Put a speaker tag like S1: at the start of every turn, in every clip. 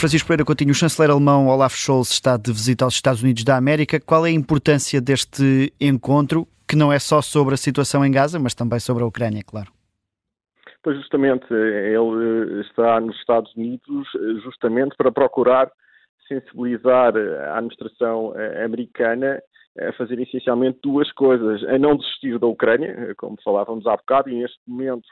S1: Francisco Pereira Coutinho, o chanceler alemão Olaf Scholz está de visita aos Estados Unidos da América. Qual é a importância deste encontro, que não é só sobre a situação em Gaza, mas também sobre a Ucrânia, claro?
S2: Pois justamente, ele está nos Estados Unidos justamente para procurar sensibilizar a administração americana a fazer essencialmente duas coisas: a não desistir da Ucrânia, como falávamos há bocado, e neste momento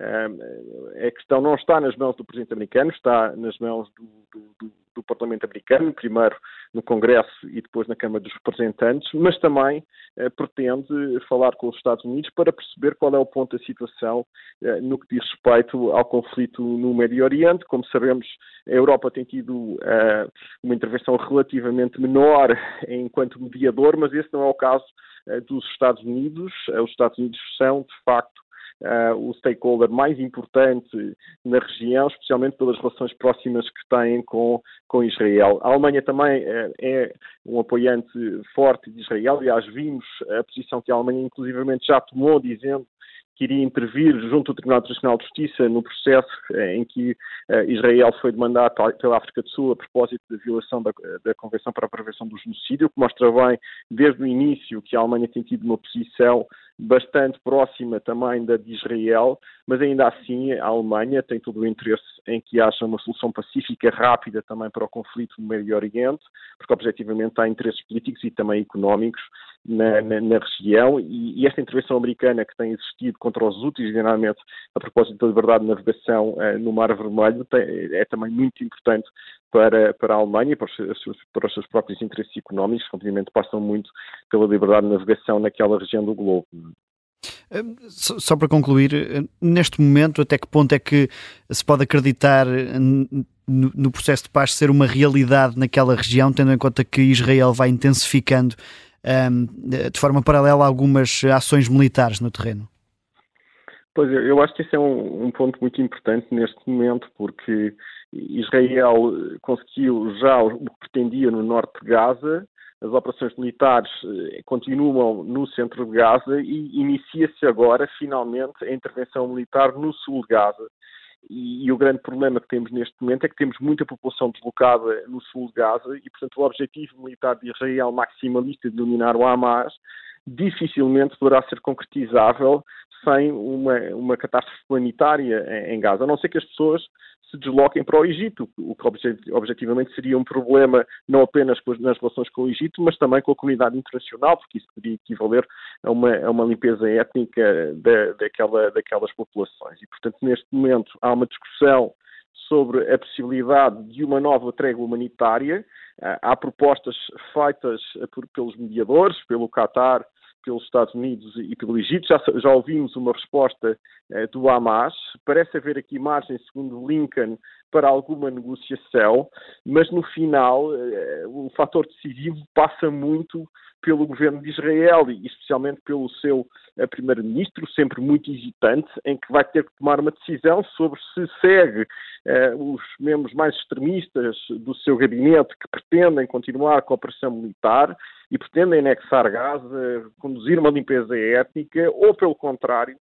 S2: a questão não está nas mãos do presidente americano, está nas mãos do, do, do, Parlamento americano, primeiro no Congresso e depois na Câmara dos Representantes, mas também eh, pretende falar com os Estados Unidos para perceber qual é o ponto da situação eh, no que diz respeito ao conflito no Médio Oriente. Como sabemos, a Europa tem tido eh, uma intervenção relativamente menor enquanto mediador, mas esse não é o caso eh, dos Estados Unidos. Eh, os Estados Unidos são, de facto, uh, o stakeholder mais importante na região, especialmente pelas relações próximas que têm com, com Israel. A Alemanha também uh, é um apoiante forte de Israel, aliás, vimos a posição que a Alemanha, inclusivamente, já tomou, dizendo que iria intervir junto ao Tribunal Internacional de Justiça no processo eh, em que Israel foi demandado pela África do Sul a propósito da violação da, da, Convenção para a Prevenção do Genocídio, que mostra bem, desde o início, que a Alemanha tem tido uma posição bastante próxima também da de Israel, mas ainda assim a Alemanha tem todo o interesse em que haja uma solução pacífica rápida também para o conflito no Médio Oriente, porque objetivamente há interesses políticos e também económicos na, na, na região e, e, esta intervenção americana que tem existido contra os úteis, geralmente a propósito da liberdade de navegação uh, no Mar Vermelho, tem, é também muito importante para, para a Alemanha e para os, seus, para os seus próprios interesses económicos, que obviamente passam muito pela liberdade de navegação naquela região do globo.
S1: Hum, só para concluir, hum, neste momento, até que ponto é que se pode acreditar no processo de paz ser uma realidade naquela região, tendo em conta que Israel vai intensificando de forma paralela algumas ações militares no terreno?
S2: Pois eu acho que esse é um, um ponto muito importante neste momento, porque Israel conseguiu já o que pretendia no norte de Gaza, as operações militares eh, continuam no centro de Gaza e inicia-se agora, finalmente, a intervenção militar no sul de Gaza. E, e, o grande problema que temos neste momento é que temos muita população deslocada no sul de Gaza e, portanto, o objetivo militar de Israel maximalista de dominar o Hamas dificilmente poderá ser concretizável sem uma, uma catástrofe humanitária em, Gaza, a não ser que as pessoas se desloquem para o Egito, o que objetivamente seria um problema não apenas nas relações com o Egito, mas também com a comunidade internacional, porque isso poderia equivaler a uma, a uma limpeza étnica da, daquela, daquelas populações. E, portanto, neste momento há uma discussão sobre a possibilidade de uma nova trégua humanitária. Há propostas feitas por, pelos mediadores, pelo Qatar pelos Estados Unidos e pelo Egito. Já, já ouvimos uma resposta eh, do Hamas. Parece haver aqui margem, segundo Lincoln, para alguma negociação, mas no final eh, o fator decisivo passa muito pelo governo de Israel e especialmente pelo seu eh, primeiro-ministro, sempre muito hesitante, em que vai ter que tomar uma decisão sobre se segue eh, os membros mais extremistas do seu gabinete que pretendem continuar com a operação militar e pretendem anexar Gaza, conduzir uma limpeza étnica, ou pelo contrário,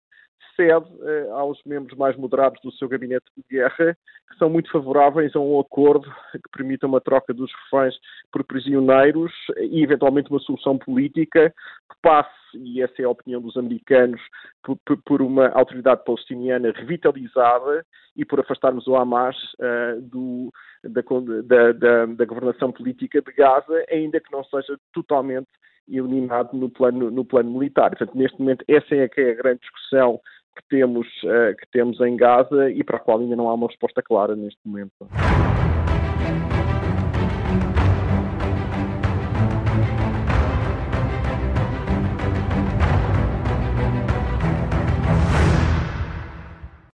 S2: cede eh, aos membros mais moderados do seu gabinete de guerra, que são muito favoráveis a um acordo que permita uma troca dos reféns por prisioneiros e, eventualmente, uma solução política que passe, e essa é a opinião dos americanos, por, por uma autoridade palestiniana revitalizada e por afastarmos o Hamas uh, do, da, da, da, da governação política de Gaza, ainda que não seja totalmente eliminado no plano, no plano militar. Portanto, neste momento, essa é que é a grande discussão que temos, uh, que temos em Gaza e para a qual ainda não há uma resposta clara neste momento.